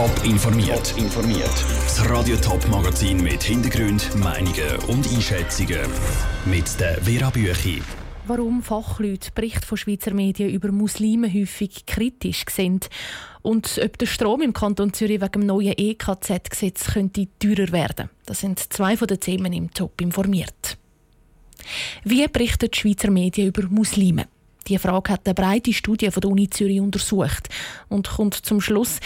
Top informiert. informiert. Das Radio Top Magazin mit Hintergrund, Meinungen und Einschätzungen mit der Vera Büchi. Warum Fachleute Berichte von Schweizer Medien über Muslime häufig kritisch sind und ob der Strom im Kanton Zürich wegen dem neuen EKZ-Gesetz könnte teurer werden. Das sind zwei von den Themen im Top informiert. Wie berichten die Schweizer Medien über Muslime? Die Frage hat eine breite Studie von der Uni Zürich untersucht und kommt zum Schluss,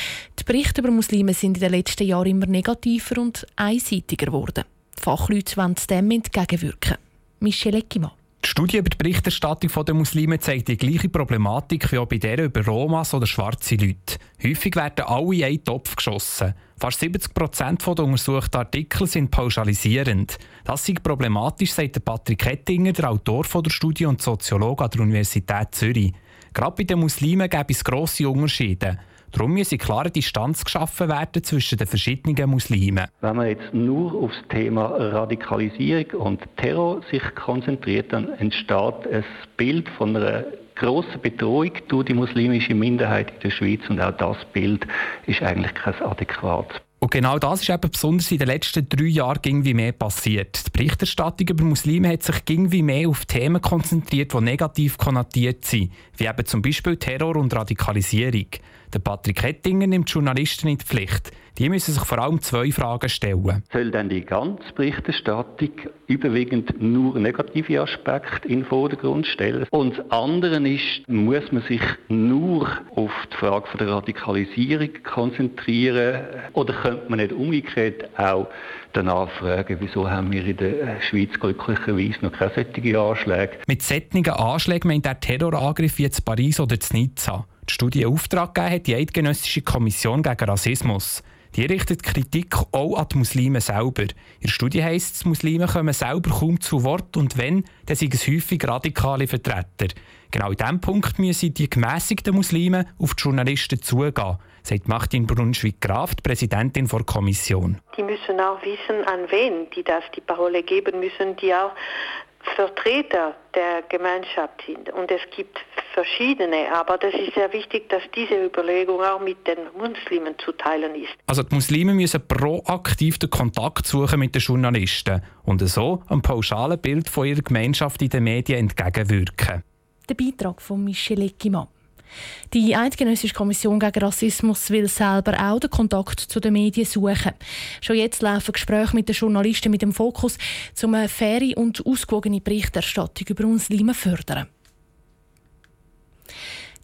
die Berichte über Muslime sind in den letzten Jahren immer negativer und einseitiger geworden. Die Fachleute wollen dem entgegenwirken. Michelle Eckimann. Die Studie über die Berichterstattung der Muslime zeigt die gleiche Problematik wie auch bei der über Romas oder schwarze Leute. Häufig werden alle in einen Topf geschossen. Fast 70 Prozent der untersuchten Artikel sind pauschalisierend. Das ist problematisch, sagt Patrick Hettinger, der Autor der Studie und Soziologe an der Universität Zürich. Gerade bei den Muslimen gäbe es grosse Unterschiede. Darum müsse klare Distanz geschaffen werden zwischen den verschiedenen Muslimen. Wenn man jetzt nur auf das Thema Radikalisierung und Terror sich konzentriert, dann entsteht ein Bild von einer grossen Bedrohung durch die muslimische Minderheit in der Schweiz und auch das Bild ist eigentlich kein adäquates. Und genau das ist eben besonders in den letzten drei Jahren irgendwie mehr passiert. Die Berichterstattung über Muslime hat sich irgendwie mehr auf Themen konzentriert, die negativ konnotiert sind, wie eben zum Beispiel Terror und Radikalisierung. Der Patrick Hettinger nimmt Journalisten in die Pflicht. Die müssen sich vor allem zwei Fragen stellen. Soll denn die ganze Berichterstattung überwiegend nur negative Aspekte in den Vordergrund stellen? Und das andere ist, muss man sich nur auf die Frage von der Radikalisierung konzentrieren? Oder könnte man nicht umgekehrt auch danach fragen, wieso haben wir in der Schweiz glücklicherweise noch keine solchen Anschläge? Mit solchen Anschlägen meint der Terrorangriff wie in Paris oder in Nizza. Die Studie Auftrag gegeben hat die Eidgenössische Kommission gegen Rassismus. Die richtet Kritik auch an die Muslime selber. In der Studie heisst es, Muslime kommen selber kaum zu Wort und wenn, dann sind es häufig radikale Vertreter. Genau in diesem Punkt müssen die gemäßigten Muslime auf die Journalisten zugehen, sagt Martin Brunschwig-Graf, Präsidentin der Kommission. Die müssen auch wissen, an wen die das die Parole geben müssen, die auch Vertreter der Gemeinschaft sind. Und es gibt verschiedene, aber das ist sehr wichtig, dass diese Überlegung auch mit den Muslimen zu teilen ist. Also die Muslime müssen proaktiv den Kontakt suchen mit den Journalisten und so einem pauschalen Bild von ihrer Gemeinschaft in den Medien entgegenwirken. Der Beitrag von Michel Eckimann. Die Eidgenössische Kommission gegen Rassismus will selber auch den Kontakt zu den Medien suchen. Schon jetzt laufen Gespräche mit den Journalisten mit dem Fokus, um eine faire und ausgewogene Berichterstattung über Muslime zu fördern.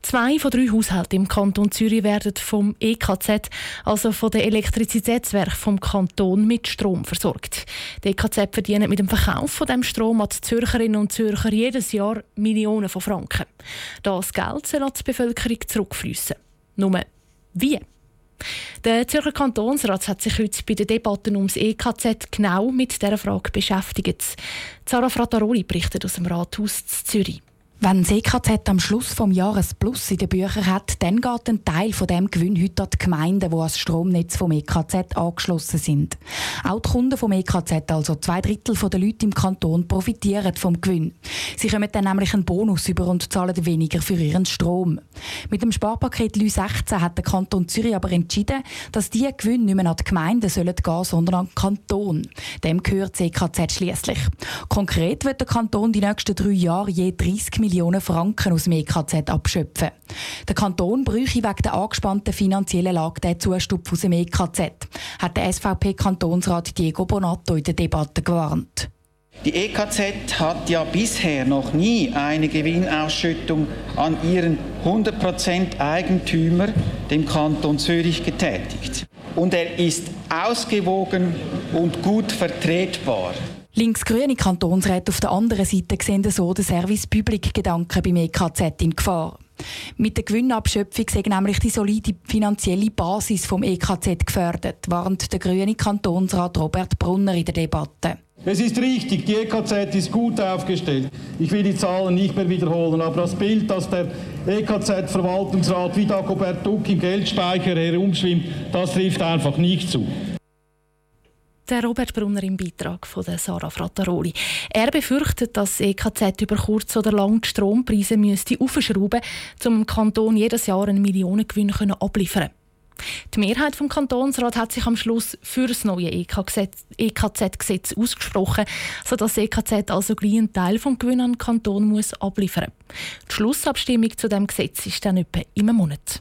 Zwei von drei Haushalten im Kanton Zürich werden vom EKZ, also von den Elektrizitätswerken vom Kanton, mit Strom versorgt. Die EKZ verdient mit dem Verkauf von dem Strom an die Zürcherinnen und Zürcher jedes Jahr Millionen von Franken. Das Geld soll an die Bevölkerung zurückfließen. Nur wie? Der Zürcher Kantonsrat hat sich heute bei den Debatten ums EKZ genau mit dieser Frage beschäftigt. Sarah Frattaroli berichtet aus dem Rathaus Zürich. Wenn EKZ am Schluss des Jahres Plus in den Büchern hat, dann geht ein Teil von dem Gewinn heute an die Gemeinden, die ans Stromnetz vom EKZ angeschlossen sind. Auch die Kunden vom EKZ, also zwei Drittel der Leute im Kanton, profitieren vom Gewinn. Sie kommen dann nämlich einen Bonus über und zahlen weniger für ihren Strom. Mit dem Sparpaket LÜ 16 hat der Kanton Zürich aber entschieden, dass diese Gewinne nicht mehr an die Gemeinden sollen gehen, sondern an den Kanton. Dem gehört EKZ schließlich. Konkret wird der Kanton die nächsten drei Jahre je 30 Millionen Millionen Franken aus dem EKZ abschöpfen. Der Kanton bräuchte wegen der angespannten finanziellen Lage den Zustupf aus dem EKZ, hat der SVP-Kantonsrat Diego Bonato in der Debatte gewarnt. Die EKZ hat ja bisher noch nie eine Gewinnausschüttung an ihren 100% Eigentümer, dem Kanton Zürich, getätigt. Und er ist ausgewogen und gut vertretbar. Linksgrüne Kantonsräte auf der anderen Seite sehen so den Service-Public-Gedanken beim EKZ in Gefahr. Mit der Gewinnabschöpfung sei nämlich die solide finanzielle Basis vom EKZ gefördert, warnt der grüne Kantonsrat Robert Brunner in der Debatte. Es ist richtig, die EKZ ist gut aufgestellt. Ich will die Zahlen nicht mehr wiederholen, aber das Bild, dass der EKZ-Verwaltungsrat wie Dagobert Duck im Geldspeicher herumschwimmt, das trifft einfach nicht zu. Der Robert Brunner im Beitrag von der Sarah Frattaroli. Er befürchtet, dass das EKZ über kurz oder lang die Strompreise müsste aufschrauben müsste, um dem Kanton jedes Jahr einen Millionengewinn abliefern Die Mehrheit vom Kantonsrat hat sich am Schluss für das neue EKZ-Gesetz e ausgesprochen, sodass das EKZ also gleich einen Teil vom Gewinn an den Kanton muss abliefern muss. Die Schlussabstimmung zu dem Gesetz ist dann etwa im Monat.